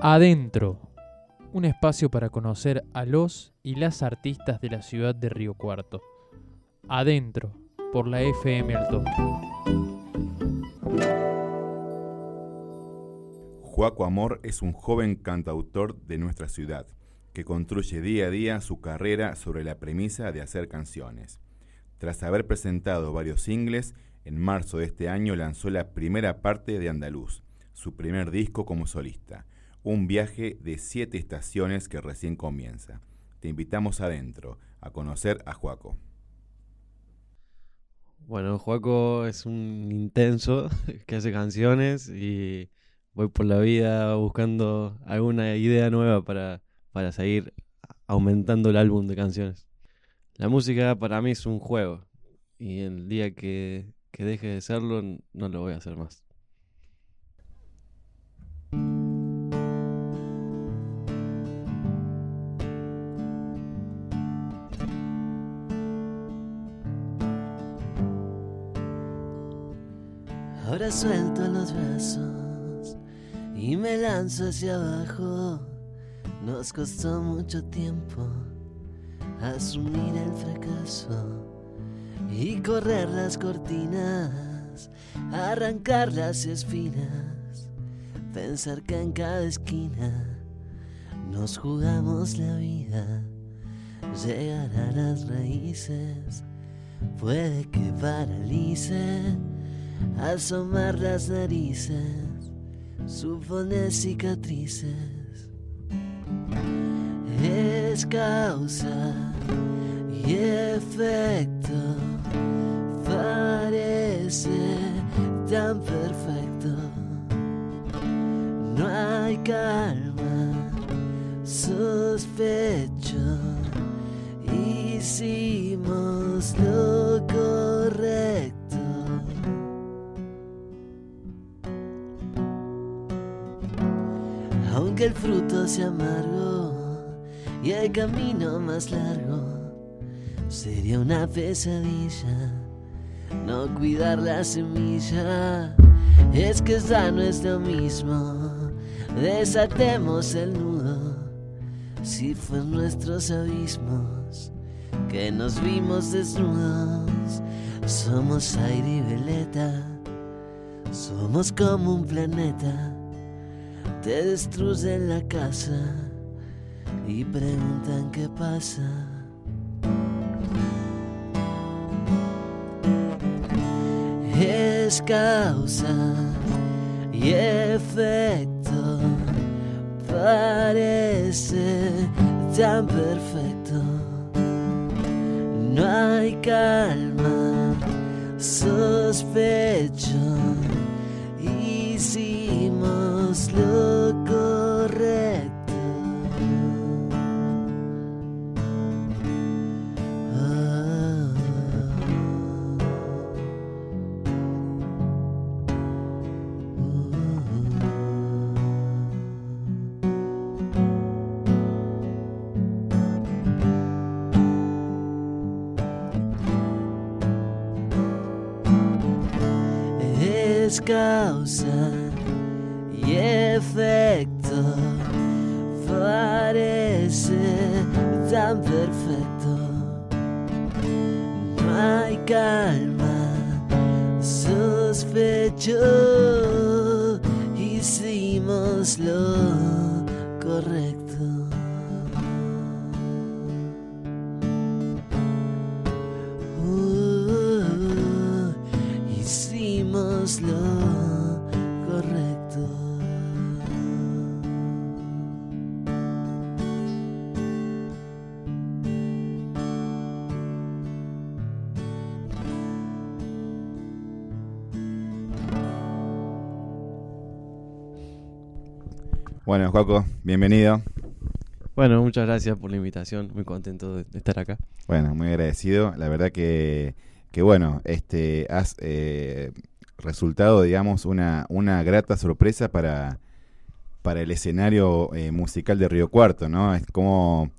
Adentro, un espacio para conocer a los y las artistas de la ciudad de Río Cuarto. Adentro, por la FM al toque. Joaco Amor es un joven cantautor de nuestra ciudad que construye día a día su carrera sobre la premisa de hacer canciones. Tras haber presentado varios singles, en marzo de este año lanzó la primera parte de Andaluz, su primer disco como solista, un viaje de siete estaciones que recién comienza. Te invitamos adentro a conocer a Joaco. Bueno, Joaco es un intenso que hace canciones y voy por la vida buscando alguna idea nueva para, para seguir aumentando el álbum de canciones. La música para mí es un juego y el día que, que deje de serlo no lo voy a hacer más. Ahora suelto los brazos y me lanzo hacia abajo. Nos costó mucho tiempo asumir el fracaso y correr las cortinas, arrancar las espinas, pensar que en cada esquina nos jugamos la vida, llegar a las raíces, puede que paralice, asomar las narices, supone cicatrices, es causa y efecto parece tan perfecto. No hay calma, sospecho. Hicimos lo el fruto sea amargo y el camino más largo, sería una pesadilla no cuidar la semilla. Es que ya no es lo mismo. Desatemos el nudo. Si fue nuestros abismos que nos vimos desnudos, somos aire y veleta. Somos como un planeta. Te destruyen la casa y preguntan qué pasa. es causa y efecto. Parece tan perfecto. No hay calma, sospecho. Hicimos lo correcto. causa sospecho. Hicimos lo correcto. Bueno, Joaco, bienvenido. Bueno, muchas gracias por la invitación, muy contento de, estar acá. Bueno, muy agradecido. La verdad que, que bueno, este, has eh, resultado, digamos, una, una grata sorpresa para, para el escenario eh, musical de Río Cuarto, ¿no? Es como,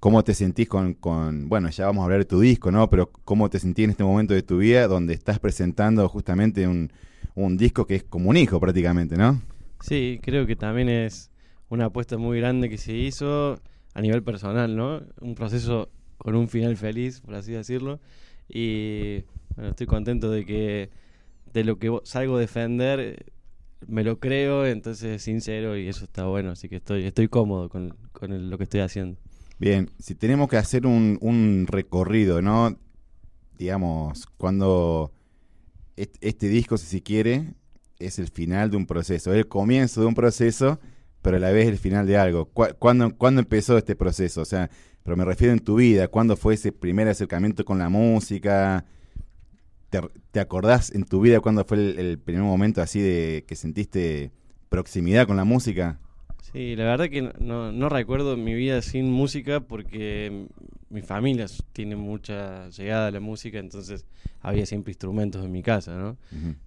¿Cómo te sentís con, con, bueno, ya vamos a hablar de tu disco, ¿no? Pero ¿cómo te sentís en este momento de tu vida donde estás presentando justamente un, un disco que es como un hijo prácticamente, ¿no? Sí, creo que también es una apuesta muy grande que se hizo a nivel personal, ¿no? Un proceso con un final feliz, por así decirlo. Y bueno, estoy contento de que de lo que salgo a defender me lo creo, entonces es sincero y eso está bueno, así que estoy, estoy cómodo con, con lo que estoy haciendo. Bien, si tenemos que hacer un, un recorrido, ¿no? Digamos, cuando este, disco, si se quiere, es el final de un proceso, el comienzo de un proceso, pero a la vez el final de algo. ¿Cuándo, ¿Cuándo empezó este proceso? O sea, pero me refiero en tu vida, ¿cuándo fue ese primer acercamiento con la música? ¿Te, acordás en tu vida cuándo fue el, primer momento así de que sentiste proximidad con la música? Sí, la verdad que no, no recuerdo mi vida sin música porque mi familia tiene mucha llegada a la música, entonces había siempre instrumentos en mi casa, ¿no?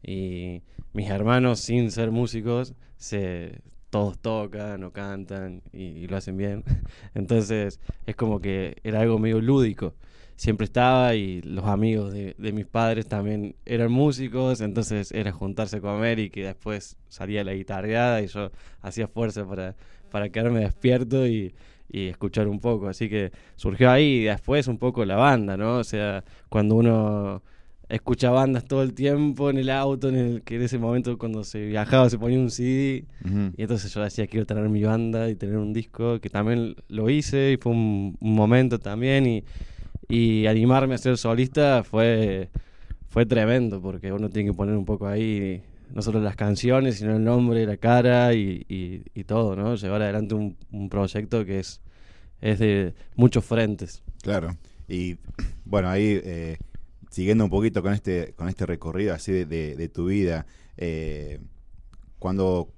Y mis hermanos, sin ser músicos, se todos tocan o cantan y, lo hacen bien. Entonces es como que era algo medio lúdico. Siempre estaba y los amigos de, mis padres también eran músicos, entonces era juntarse a comer y que después salía la guitarreada y yo hacía fuerza para, para quedarme despierto y, y escuchar un poco. Así que surgió ahí y después un poco la banda, ¿no? O sea, cuando uno escucha bandas todo el tiempo en el auto, en el que en ese momento cuando se viajaba se ponía un CD y entonces yo decía quiero tener mi banda y tener un disco, que también lo hice y fue un, momento también y, y, animarme a ser solista fue, fue tremendo porque uno tiene que poner un poco ahí no solo las canciones, sino el nombre, la cara y, y, todo, ¿no? Llevar adelante un, un, proyecto que es, es de muchos frentes. Claro. Y bueno, ahí eh, siguiendo un poquito con este, con este recorrido así de, de, tu vida, eh, cuando,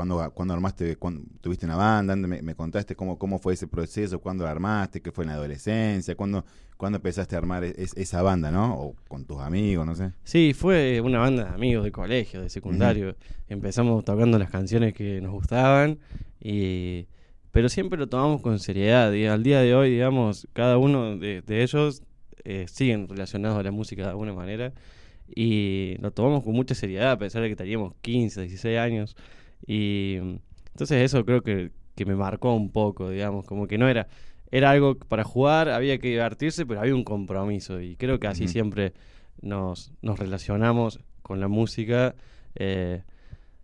cuando, cuando armaste, cuando tuviste una banda, me, contaste cómo, cómo fue ese proceso, cuándo la armaste, qué fue en la adolescencia, cuándo, cuándo empezaste a armar esa banda, ¿no? O con tus amigos, no sé. Sí, fue una banda de amigos de colegio, de secundario. Empezamos tocando las canciones que nos gustaban y pero siempre lo tomamos con seriedad. Y al día de hoy, digamos, cada uno de, de ellos eh, siguen relacionados a la música de alguna manera y lo tomamos con mucha seriedad a pesar de que teníamos 15, 16 años y entonces eso creo que, que me marcó un poco, digamos, como que no era era algo para jugar, había que divertirse, pero había un compromiso y creo que así siempre nos, nos relacionamos con la música. Eh,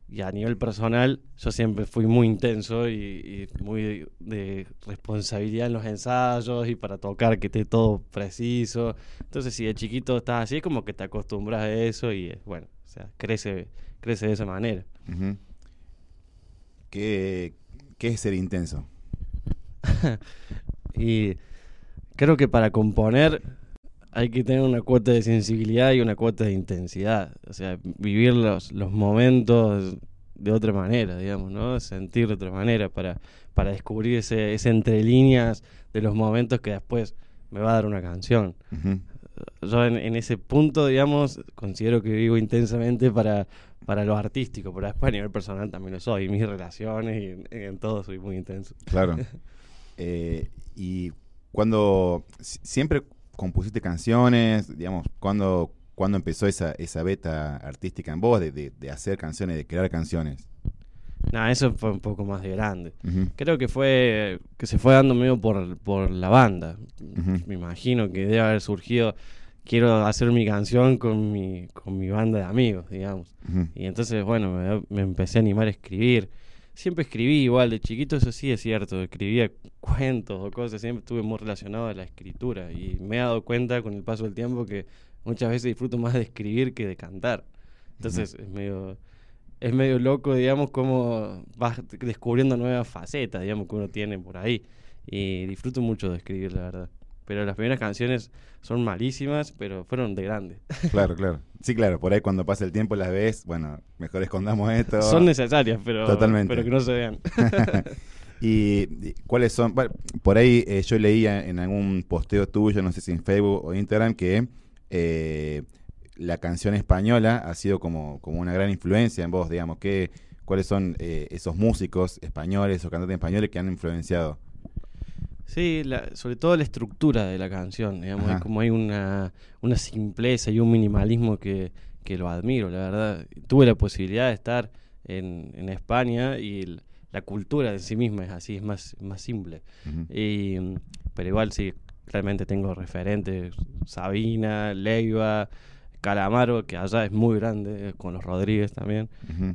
y a nivel personal, yo siempre fui muy intenso y, muy de, responsabilidad en los ensayos y para tocar que esté todo preciso. Entonces, si de chiquito estás así, es como que te acostumbras a eso y, bueno, o sea, crece, crece de esa manera. ¿Qué, ¿Qué es ser intenso? y creo que para componer hay que tener una cuota de sensibilidad y una cuota de intensidad. O sea, vivir los, los momentos de otra manera, digamos, ¿no? Sentir de otra manera para, para descubrir ese, ese entre líneas de los momentos que después me va a dar una canción. Yo en, ese punto, digamos, considero que vivo intensamente para, para lo artístico, pero después a nivel personal también lo soy. Mis relaciones y en, todo soy muy intenso. Claro. Eh, y cuando siempre compusiste canciones, digamos, cuando, cuando empezó esa, esa beta artística en vos de, de, hacer canciones, de crear canciones? No, eso fue un poco más de grande. Creo que fue que se fue dando medio por, por la banda. Me imagino que debe haber surgido quiero hacer mi canción con mi, con mi banda de amigos, digamos. Y entonces, bueno, me, me, empecé a animar a escribir siempre escribí igual, de chiquito eso sí es cierto, escribía cuentos o cosas, siempre estuve muy relacionado a la escritura y me he dado cuenta con el paso del tiempo que muchas veces disfruto más de escribir que de cantar. Entonces es medio es medio loco, digamos, cómo vas descubriendo nuevas facetas, digamos, que uno tiene por ahí. Y disfruto mucho de escribir, la verdad. Pero las primeras canciones son malísimas, pero fueron de grande. Claro, claro. Sí, claro, por ahí cuando pasa el tiempo las ves, bueno, mejor escondamos esto. Son necesarias, pero, pero que no se vean. y, cuáles son? Bueno, por ahí eh, yo leía en algún posteo tuyo, no sé si en Facebook o Instagram, que eh, la canción española ha sido como, como una gran influencia en vos, digamos. que ¿Cuáles son eh, esos músicos españoles o cantantes españoles que han influenciado? Sí, sobre todo la estructura de la canción, digamos, como hay una, una simpleza y un minimalismo que, que, lo admiro, la verdad. Tuve la posibilidad de estar en, en España y la cultura en sí misma es así, es más, más simple. Y, pero igual sí, realmente tengo referentes, Sabina, Leiva, Calamaro, que allá es muy grande, con los Rodríguez también.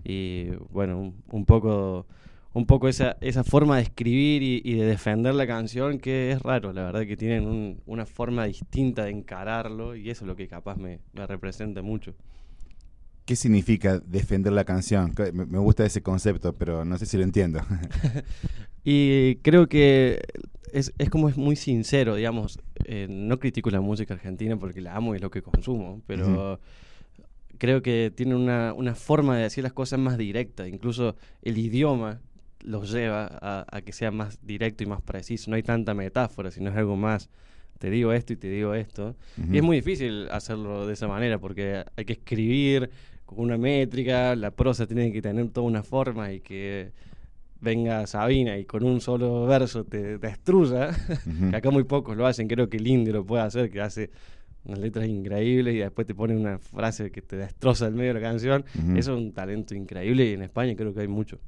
Y bueno, un, un poco un poco esa, esa forma de escribir y, y de defender la canción que es raro, la verdad que tienen un- una forma distinta de encararlo y eso es lo que capaz me, me representa mucho. ¿Qué significa defender la canción? Me gusta ese concepto, pero no sé si lo entiendo. Y creo que es, es como es muy sincero, digamos, eh, no critico la música argentina porque la amo y es lo que consumo, pero creo que tiene una, una forma de decir las cosas más directa, incluso el idioma los lleva a, a que sea más directo y más preciso, no hay tanta metáfora, sino es algo más, te digo esto y te digo esto. Y es muy difícil hacerlo de esa manera porque hay que escribir con una métrica, la prosa tiene que tener toda una forma y que venga Sabina y con un solo verso te destruya, que acá muy pocos lo hacen, creo que el indio lo puede hacer, que hace unas letras increíbles y después te pone una frase que te destroza el medio de la canción. Eso es un talento increíble y en España creo que hay mucho.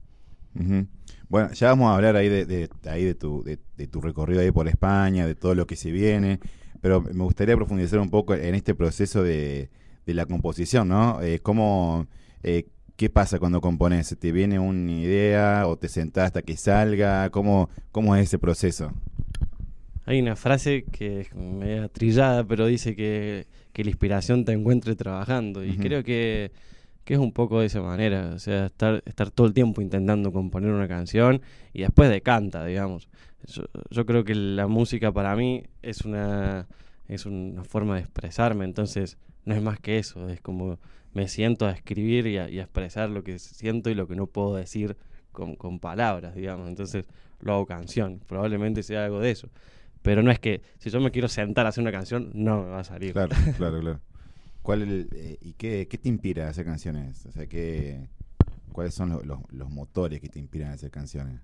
Bueno, ya vamos a hablar ahí de, de- ahí de tu, de, de tu recorrido ahí por España, de todo lo que se viene, pero me gustaría profundizar un poco en este proceso de, de la composición, ¿no? Eh, ¿cómo, eh, ¿Qué pasa cuando compones? ¿Te viene una idea o te sentás hasta que salga? ¿Cómo, cómo es ese proceso? Hay una frase que es media trillada, pero dice que, que la inspiración te encuentre trabajando. Y creo que, que es un poco de esa manera. O sea, estar, estar todo el tiempo intentando componer una canción y después decanta, digamos. Yo, yo creo que la música para mí es una, es una forma de expresarme. Entonces, no es más que eso. Es como me siento a escribir y a, y a expresar lo que siento y lo que no puedo decir con, con palabras, digamos. Entonces, lo hago canción. Probablemente sea algo de eso. Pero no es que si yo me quiero sentar a hacer una canción, no me va a salir. Claro, claro, claro. ¿Cuál el- eh, ¿Y qué, qué te inspira a hacer canciones? O sea, ¿qué, ¿cuáles son lo- los, los motores que te inspiran a hacer canciones?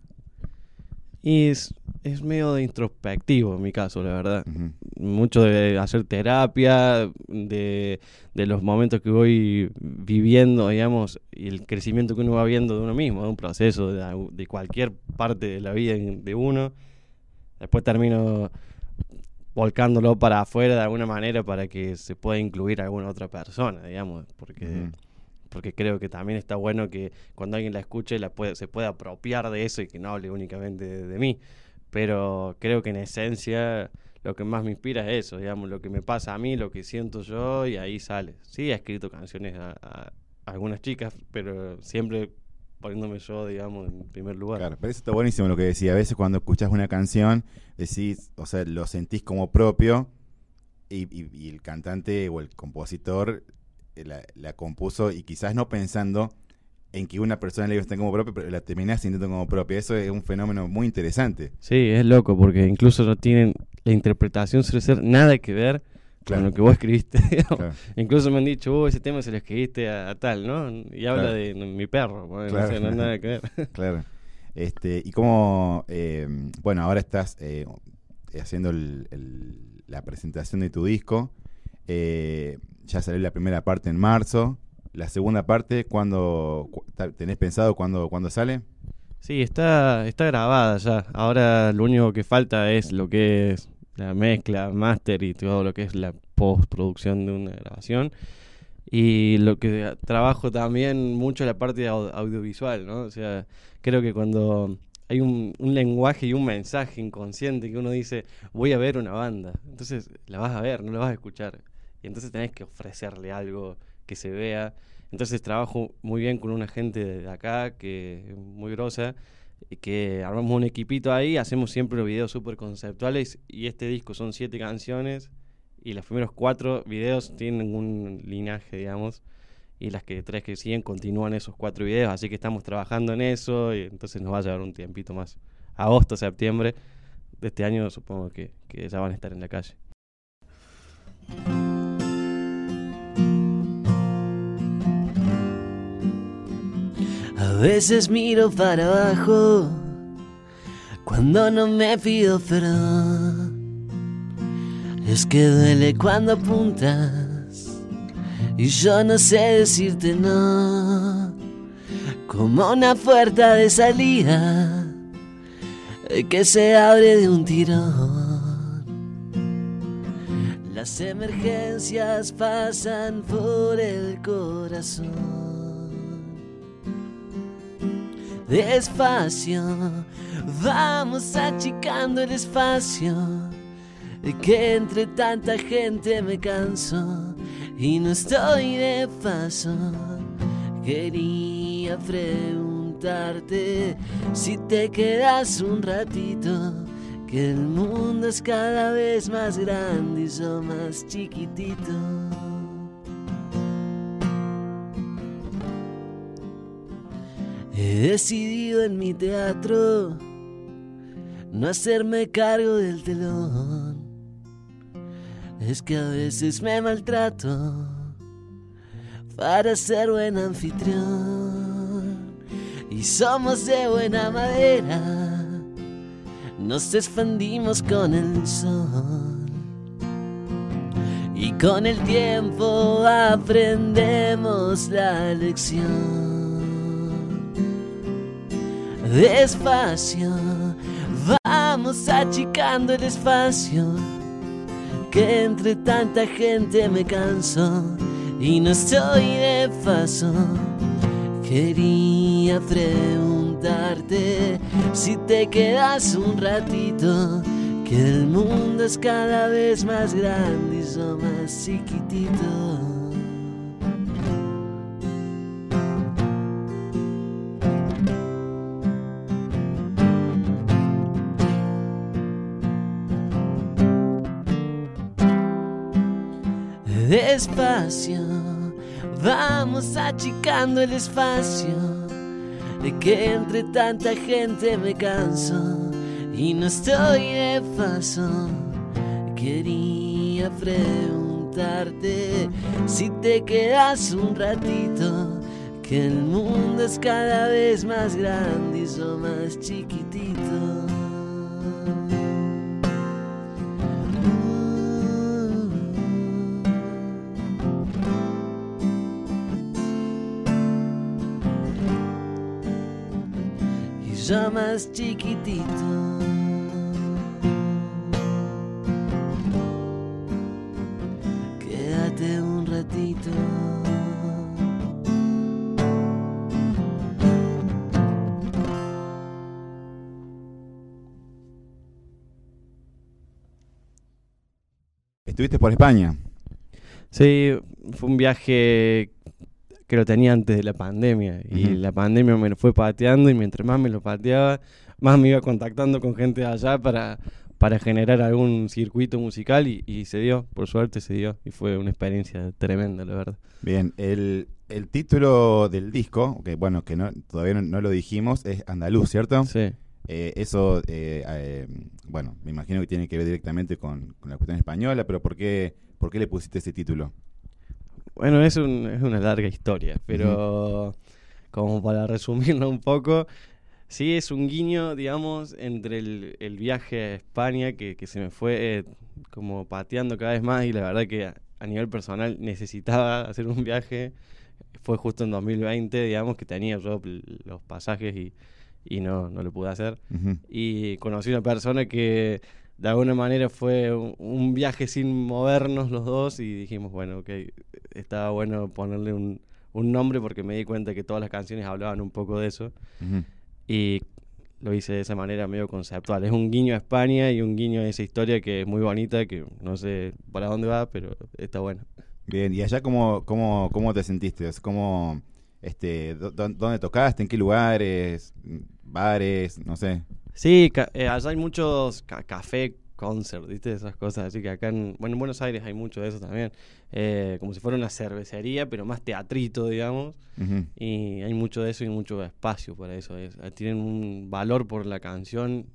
Y es, es medio de introspectivo en mi caso, la verdad. Mucho de hacer terapia, de, de los momentos que voy viviendo, digamos, y el crecimiento que uno va viendo de uno mismo, de un proceso, de, cualquier parte de la vida de uno. Después termino volcándolo para afuera de alguna manera para que se pueda incluir a alguna otra persona, digamos, porque... Porque creo que también está bueno que cuando alguien la escuche la puede, se pueda apropiar de eso y que no hable únicamente de, de mí. Pero creo que en esencia lo que más me inspira es eso, digamos, lo que me pasa a mí, lo que siento yo y ahí sale. Sí, he escrito canciones a, algunas chicas, pero siempre poniéndome yo, digamos, en primer lugar. Claro, pero eso está buenísimo lo que decía. A veces cuando escuchás una canción, decís, o sea, lo sentís como propio y, y- y el cantante o el compositor eh, la compuso y quizás no pensando en que una persona le iba como propia, pero la terminás sintiendo como propia. Eso es un fenómeno muy interesante. Sí, es loco porque incluso no tienen la interpretación suele ser nada que ver Claro. con lo que vos escribiste. Claro. Incluso me han dicho, oh, ese tema se lo escribiste a, a tal, ¿no? Y habla Claro. de mi perro, bueno, Claro. no sé, no nada que ver. Claro. Este, y como, bueno, ahora estás eh, haciendo el- el- la presentación de tu disco. Eh, ya salió la primera parte en marzo. La segunda parte, ¿cuándo cu- ta- tenés pensado cuándo, cuándo sale? Sí, está, está grabada ya. Ahora lo único que falta es lo que es la mezcla, máster y todo lo que es la postproducción de una grabación. Y lo que trabajo también mucho la parte audiovisual, ¿no? O sea, creo que cuando hay un, un lenguaje y un mensaje inconsciente que uno dice, voy a ver una banda, entonces la vas a ver, no la vas a escuchar. Y entonces tenés que ofrecerle algo que se vea. Entonces trabajo muy bien con una gente de acá que es muy grosa, que armamos un equipito ahí, hacemos siempre los videos súper conceptuales y este disco son siete canciones y los primeros cuatro videos tienen un linaje, digamos, y las que tres que siguen continúan esos cuatro videos, así que estamos trabajando en eso y entonces nos va a llevar un tiempito más. Agosto, septiembre de este año supongo que, que ya van a estar en la calle. Veces miro para abajo cuando no me pido perdón. Es que duele cuando apuntas y yo no sé decirte no. como una puerta de salida que se abre de un tirón. Las emergencias pasan por el corazón. Despacio, vamos achicando el espacio, que entre tanta gente me canso y no estoy de paso. Quería preguntarte si te quedas un ratito, que el mundo es cada vez más grande y yo más chiquitito. He decidido en mi teatro no hacerme cargo del telón. Es que a veces me maltrato para ser buen anfitrión. Y somos de buena madera, nos expandimos con el sol. Y con el tiempo aprendemos la lección. Despacio, vamos achicando el espacio, que entre tanta gente me canso y no estoy de paso. Quería preguntarte si te quedas un ratito, que el mundo es cada vez más grande y yo más chiquitito. Vamos achicando el espacio, de que entre tanta gente me canso y no estoy de paso. Quería preguntarte si te quedas un ratito, que el mundo es cada vez más grande y yo más chiquitito. Más chiquitito. Quédate un ratito. Estuviste por España. Sí, fue un viaje que lo tenía antes de la pandemia. Y la pandemia me lo fue pateando y mientras más me lo pateaba, más me iba contactando con gente de allá para, para generar algún circuito musical y, y se dio, por suerte se dio. Y fue una experiencia tremenda, la verdad. Bien, el, el título del disco, que bueno, que no, todavía no, no lo dijimos, es Andaluz, ¿cierto? Sí. Eh, eso, eh, eh, bueno, me imagino que tiene que ver directamente con, con la cuestión española, pero ¿por qué, ¿por qué le pusiste ese título? Bueno, es, un- es una larga historia, pero como para resumirlo un poco, sí es un guiño, digamos, entre el, el viaje a España que, que se me fue eh, como pateando cada vez más y la verdad que a, a nivel personal necesitaba hacer un viaje. Fue justo en 2020, digamos, que tenía yo los pasajes y, y no, no lo pude hacer. Y conocí una persona que de alguna manera fue un, viaje sin movernos los dos y dijimos, bueno, ok, estaba bueno ponerle un, un nombre porque me di cuenta que todas las canciones hablaban un poco de eso y lo hice de esa manera medio conceptual. Es un guiño a España y un guiño a esa historia que es muy bonita, que no sé para dónde va, pero está bueno. Bien, ¿y allá cómo, cómo, cómo te sentiste? ¿Cómo, este, dó- dó- ¿Dónde tocaste? ¿En qué lugares? ¿Bares? No sé. Sí, eh, allá hay muchos ca- café concert, ¿viste? Esas cosas. Así que acá en, bueno, en Buenos Aires hay mucho de eso también. Eh, como si fuera una cervecería, pero más teatrito, digamos. Y hay mucho de eso y mucho espacio para eso. Es- eh, tienen un valor por la canción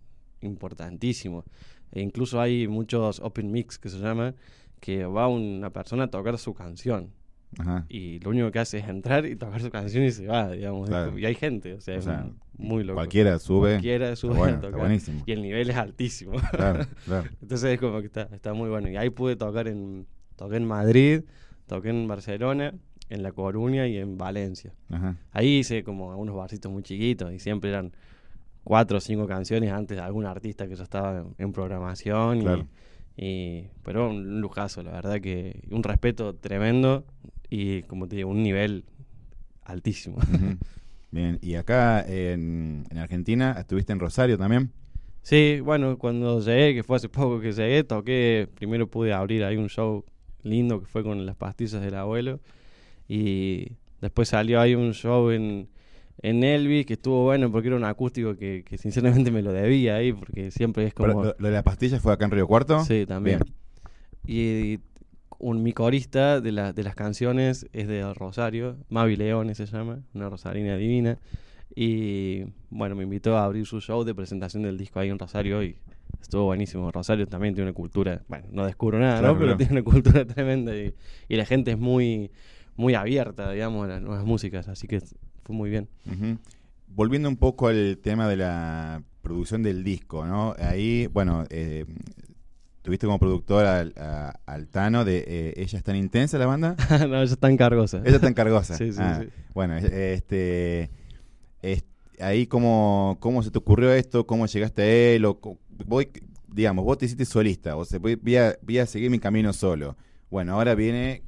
importantísimo. E incluso hay muchos open mix que se llama, que va una persona a tocar su canción. Ajá. Y lo único que hace es entrar y tocar su canción y se va, digamos. Claro. Y hay gente, o sea, O es sea, muy loco. Cualquiera sube. Cualquiera sube bueno, está buenísimo. Y el nivel es altísimo. Claro, claro. Entonces es como que está, está muy bueno. Y ahí pude tocar en, toqué en Madrid, toqué en Barcelona en La Coruña y en Valencia. Ajá. Ahí hice como algunos barcitos muy chiquitos y siempre eran cuatro o cinco canciones antes de algún artista que ya estaba en, en programación. Claro. Y, pero un lujazo, la verdad que un respeto tremendo y como te digo, un nivel altísimo. Bien, y acá en, en Argentina, ¿estuviste en Rosario también? Sí, bueno, cuando llegué, que fue hace poco que llegué, toqué, primero pude abrir ahí un show lindo que fue con las pastillas del abuelo y después salió ahí un show en, en Elvis que estuvo bueno porque era un acústico que, que sinceramente me lo debía ahí porque siempre es Pero como... ¿Lo, lo de la pastilla fue acá en Río Cuarto? Sí, también. Bien. Y, un, mi corista de, la- de las canciones es de Rosario, Mavi Leone se llama, una rosarina divina. Y bueno, me invitó a abrir su show de presentación del disco ahí en Rosario y estuvo buenísimo. Rosario también tiene una cultura, bueno, no descubro nada, Claro, ¿no? Pero tiene una cultura tremenda y, y la gente es muy, muy abierta, digamos, a las nuevas músicas, así que fue muy bien. Volviendo un poco al tema de la producción del disco, ¿no? Ahí, bueno, eh, tuviste como productor al, a- al Tano de eh, Ella es tan intensa la banda. no, ella está en cargosa. Ella está encargosa. Sí, sí, Ah, sí. Bueno, este, es- ahí cómo, cómo se te ocurrió esto, cómo llegaste a él, o voy, digamos, vos te hiciste solista, o sea, voy, voy a, voy a seguir mi camino solo. Bueno, ahora viene,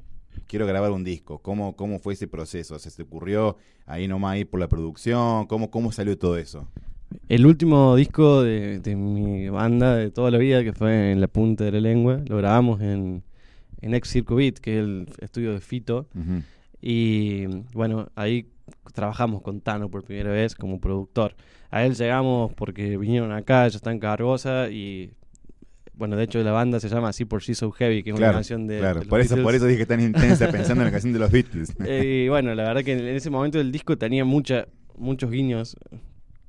quiero grabar un disco. ¿Cómo, cómo fue ese proceso? O sea, ¿Se te ocurrió ahí nomás ir por la producción? ¿Cómo, cómo salió todo eso? El último disco de, de mi banda de toda la vida, que fue en La Punta de la Lengua, lo grabamos en, en Ex Circo Beat, que es el estudio de Fito. Y bueno, ahí trabajamos con Tano por primera vez como productor. A él llegamos porque vinieron acá, ya está en Cargosa y bueno, de hecho la banda se llama así por She's So Heavy, que es una canción de, claro. de los Por eso, por eso dije tan intensa pensando en la canción de los Beatles. Eh, y bueno, la verdad que en ese momento el disco tenía mucha, muchos guiños,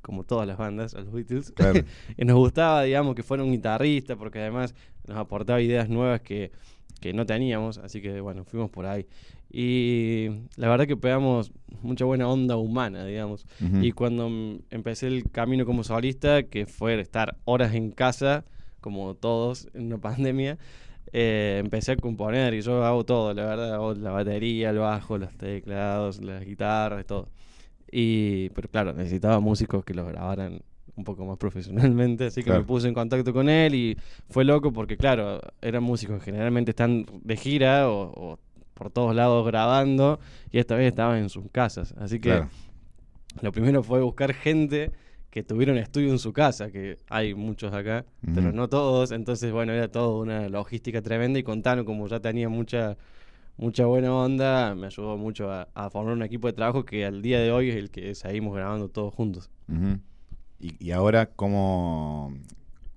como todas las bandas, a los Beatles. Claro. y nos gustaba, digamos, que fuera un guitarrista, porque además nos aportaba ideas nuevas que, que no teníamos, así que bueno, fuimos por ahí. Y la verdad que pegamos mucha buena onda humana, digamos. Y cuando mm, empecé el camino como solista, que fue estar horas en casa, como todos en una pandemia, eh, empecé a componer y yo hago todo, la verdad, hago la batería, el bajo, los teclados, las guitarras, todo. Y, pero claro, necesitaba músicos que lo grabaran un poco más profesionalmente, así que Claro. me puse en contacto con él y fue loco porque, claro, eran músicos que generalmente están de gira o, o por todos lados grabando y esta vez estaban en sus casas, así que Claro. lo primero fue buscar gente que tuviera un estudio en su casa, que hay muchos acá, pero no todos. Entonces, bueno, era todo una logística tremenda y con Tano, como ya tenía mucha mucha buena onda, me ayudó mucho a, a formar un equipo de trabajo que al día de hoy es el que seguimos grabando todos juntos. Y, y ahora, ¿cómo,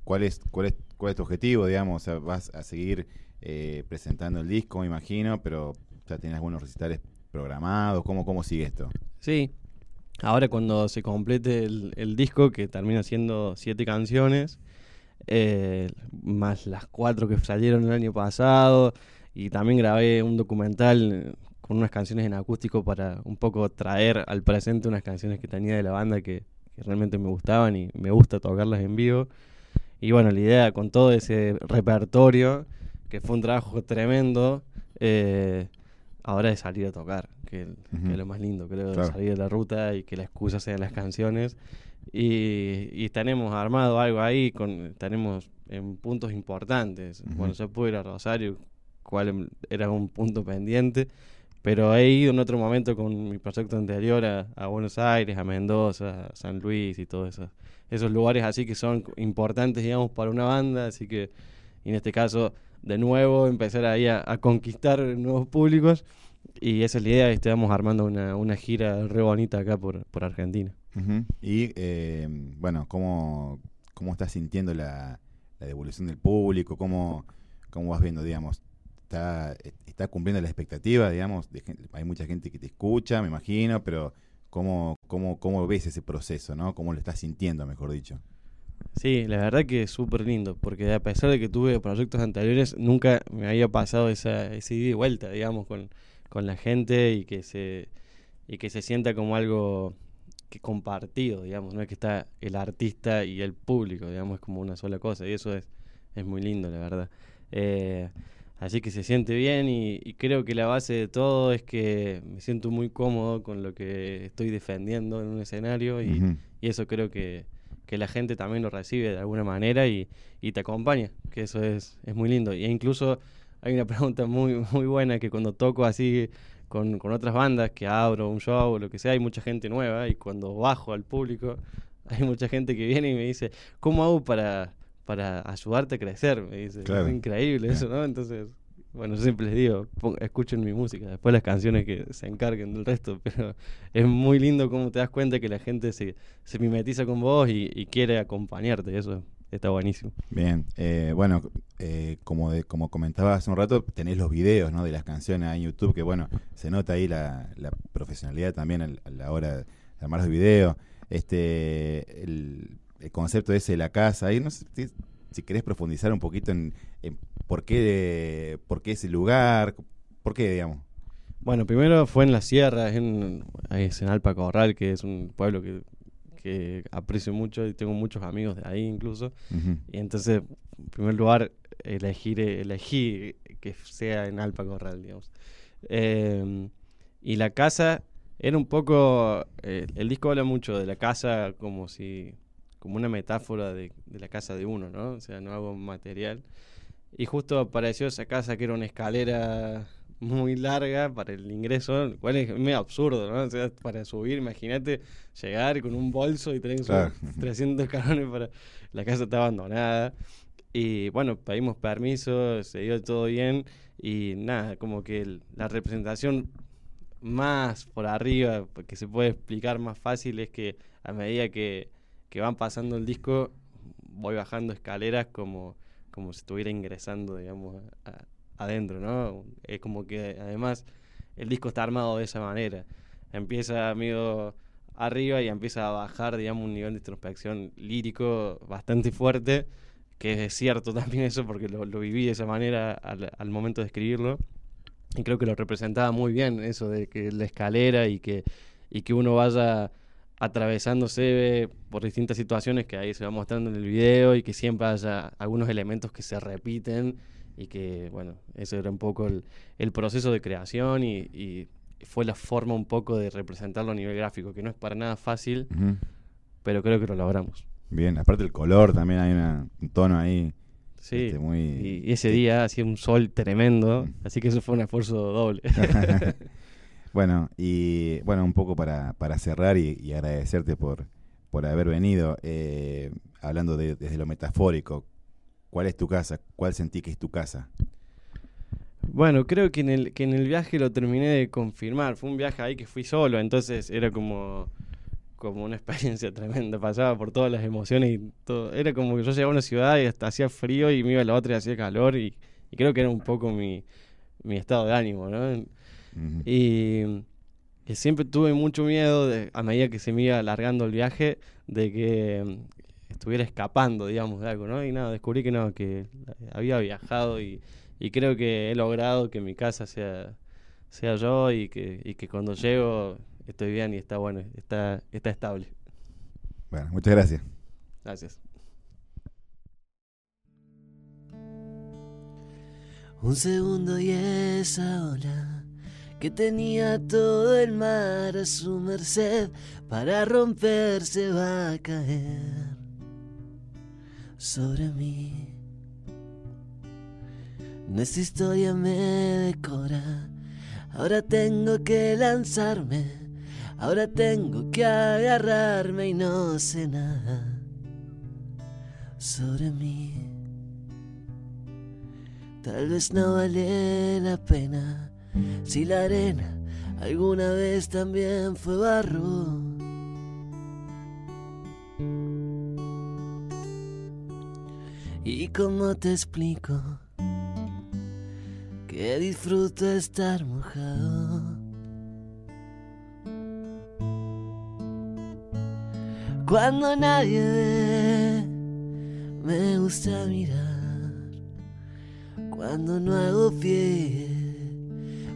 cuál, es, cuál, es, ¿cuál es tu objetivo? Digamos, O sea, vas a seguir eh, presentando el disco, me imagino, pero ya tienes algunos recitales programados. ¿Cómo, cómo sigue esto? Sí, ahora cuando se complete el, disco, que termina siendo siete canciones, eh, más las cuatro que salieron el año pasado, y también grabé un documental eh, con unas canciones en acústico para un poco traer al presente unas canciones que tenía de la banda que, que realmente me gustaban y me gusta tocarlas en vivo. Y bueno, la idea con todo ese repertorio, que fue un trabajo tremendo, eh, ahora es salir a tocar, que, que Ujú. es lo más lindo, creo, Claro. salir de la ruta y que la excusa sean las canciones. Y, y tenemos armado algo ahí, con tenemos en puntos importantes. Ujú. Bueno, yo pude ir a Rosario, cual em- era un punto pendiente, pero he ido en otro momento con mi proyecto anterior a, a Buenos Aires, a Mendoza, a San Luis y todos esos, esos lugares así que son importantes, digamos, para una banda. Así que, en este caso, de nuevo, empezar ahí a, a conquistar nuevos públicos. Y esa es la idea, estamos armando una, una gira re bonita acá por, por Argentina. Y, eh, bueno, ¿cómo, ¿cómo estás sintiendo la, la devolución del público? ¿Cómo, cómo vas viendo, digamos? ¿Está, está cumpliendo la expectativa, digamos? de hay mucha gente que te escucha, me imagino, pero ¿cómo, cómo, cómo ves ese proceso, no? ¿Cómo lo estás sintiendo, mejor dicho? Sí, la verdad que es súper lindo, porque a pesar de que tuve proyectos anteriores, nunca me había pasado esa, esa ida y vuelta, digamos, con, con la gente y que se y que se sienta como algo que compartido, digamos, no es que está el artista y el público, digamos, es como una sola cosa, y eso es, es muy lindo, la verdad. Eh, Así que se siente bien y, creo que la base de todo es que me siento muy cómodo con lo que estoy defendiendo en un escenario y, eso creo que, la gente también lo recibe de alguna manera y, te acompaña, que eso es, es muy lindo. Y incluso hay una pregunta muy, muy buena que cuando toco así con, con otras bandas, que abro un show o lo que sea, hay mucha gente nueva y cuando bajo al público hay mucha gente que viene y me dice, ¿cómo hago para para ayudarte a crecer, me dice. Es increíble eso, ¿no? Entonces, bueno, yo siempre les digo, escuchen mi música, después las canciones que se encarguen del resto, pero es muy lindo cómo te das cuenta que la gente se, se mimetiza con vos y, quiere acompañarte, eso está buenísimo. Bien, eh, bueno, eh, como de, como comentaba hace un rato, tenés los videos ¿no? de las canciones ahí en YouTube, que bueno, se nota ahí la, profesionalidad también a la hora de armar los videos. Este, el, el concepto ese de la casa. Ahí no sé si, querés profundizar un poquito en, por, qué por qué ese lugar, por qué, digamos. Bueno, primero fue en la sierra, en, es en Alpa Corral, que es un pueblo que, aprecio mucho y tengo muchos amigos de ahí incluso. Y entonces, en primer lugar, elegir, elegí que sea en Alpa Corral, digamos. Em, y la casa era un poco, eh, el disco habla mucho de la casa como si como una metáfora de, la casa de uno, ¿no? O sea, no hago material. Y justo apareció esa casa que era una escalera muy larga para el ingreso, lo cual es medio absurdo, ¿no? O sea, para subir, imagínate llegar con un bolso y tener 300 escalones para... La casa está abandonada. Y bueno, pedimos permiso, se dio todo bien y nada, como que la representación más por arriba, que se puede explicar más fácil, es que a medida que que van pasando el disco, voy bajando escaleras como, como si estuviera ingresando, digamos, adentro, ¿no? Es como que además el disco está armado de esa manera. Empieza amigo arriba y empieza a bajar, digamos, un nivel de introspección lírico bastante fuerte, que es cierto también eso porque lo, viví de esa manera al, al, momento de escribirlo. Y creo que lo representaba muy bien eso de que la escalera y que, y que uno vaya atravesándose por distintas situaciones que ahí se va mostrando en el video y que siempre haya algunos elementos que se repiten y que, bueno, ese era un poco el, proceso de creación y, fue la forma un poco de representarlo a nivel gráfico, que no es para nada fácil, pero creo que lo logramos. Bien, aparte el color también hay un tono ahí. Sí, este, muy, y, ese día hacía un sol tremendo, así que eso fue un esfuerzo doble. Bueno, y bueno, un poco para, para cerrar y, agradecerte por, por haber venido, eh, hablando de, desde lo metafórico, ¿cuál es tu casa? ¿Cuál sentí que es tu casa? Bueno, creo que en el, que en el viaje lo terminé de confirmar. Fue un viaje ahí que fui solo, entonces era como, como una experiencia tremenda. Pasaba por todas las emociones y todo. Era como que yo llegaba a una ciudad y hasta hacía frío y me iba a la otra y hacía calor y, y creo que era un poco mi, mi estado de ánimo, ¿no? Y que siempre tuve mucho miedo, de, a medida que se me iba alargando el viaje, de que estuviera escapando, digamos, de algo, ¿no? Y nada, descubrí que no, que había viajado y, creo que he logrado que mi casa sea, sea yo y que, y que cuando llego estoy bien y está bueno, está, está estable. Bueno, muchas gracias. Gracias. Un segundo y esa ola que tenía todo el mar a su merced, para romperse va a caer sobre mí. Nuestra historia me decora, ahora tengo que lanzarme, ahora tengo que agarrarme y no sé nada sobre mí. Tal vez no vale la pena si la arena alguna vez también fue barro. ¿Y cómo te explico que disfruto estar mojado? Cuando nadie ve, me gusta mirar. Cuando no hago pie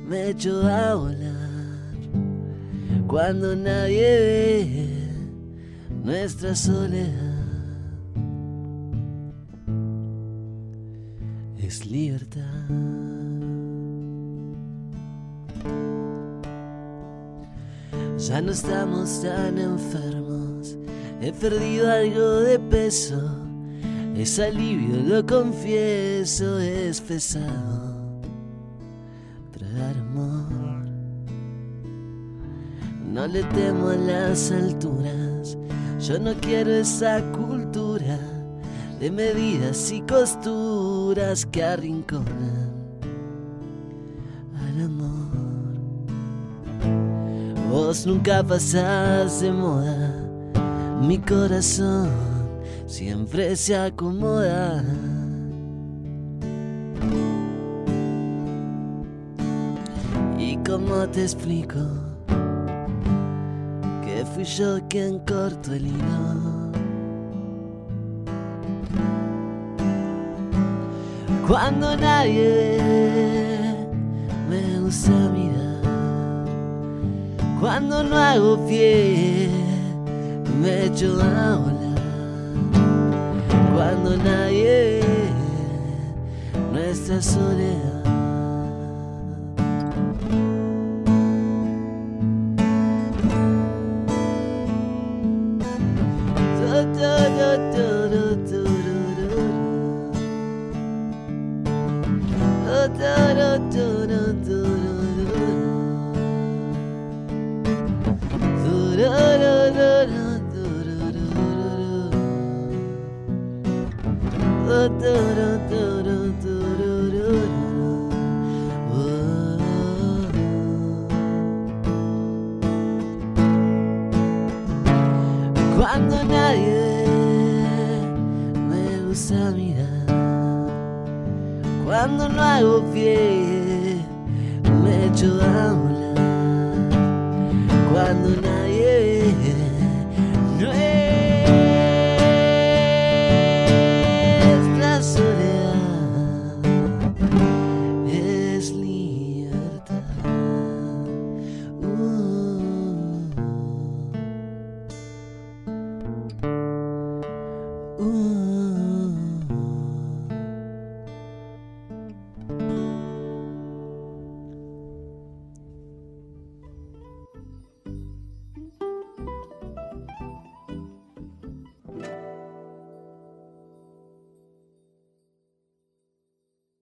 me echo a volar cuando nadie ve nuestra soledad. Ya no estamos tan enfermos, he perdido algo de peso, es alivio, lo confieso, es pesado. Tragar amor. No le temo a las alturas, yo no quiero esa cultura de medidas y costuras que arrinconan al amor. Vos nunca pasás de moda, mi corazón siempre se acomoda. ¿Y cómo te explico? Que fui yo quien cortó el hilo. Cuando nadie me gusta mirar. Cuando no hago pie, me echo a volar. Cuando nadie ve nuestra soledad. Cuando no hago pie, me echo a volar. Cuando no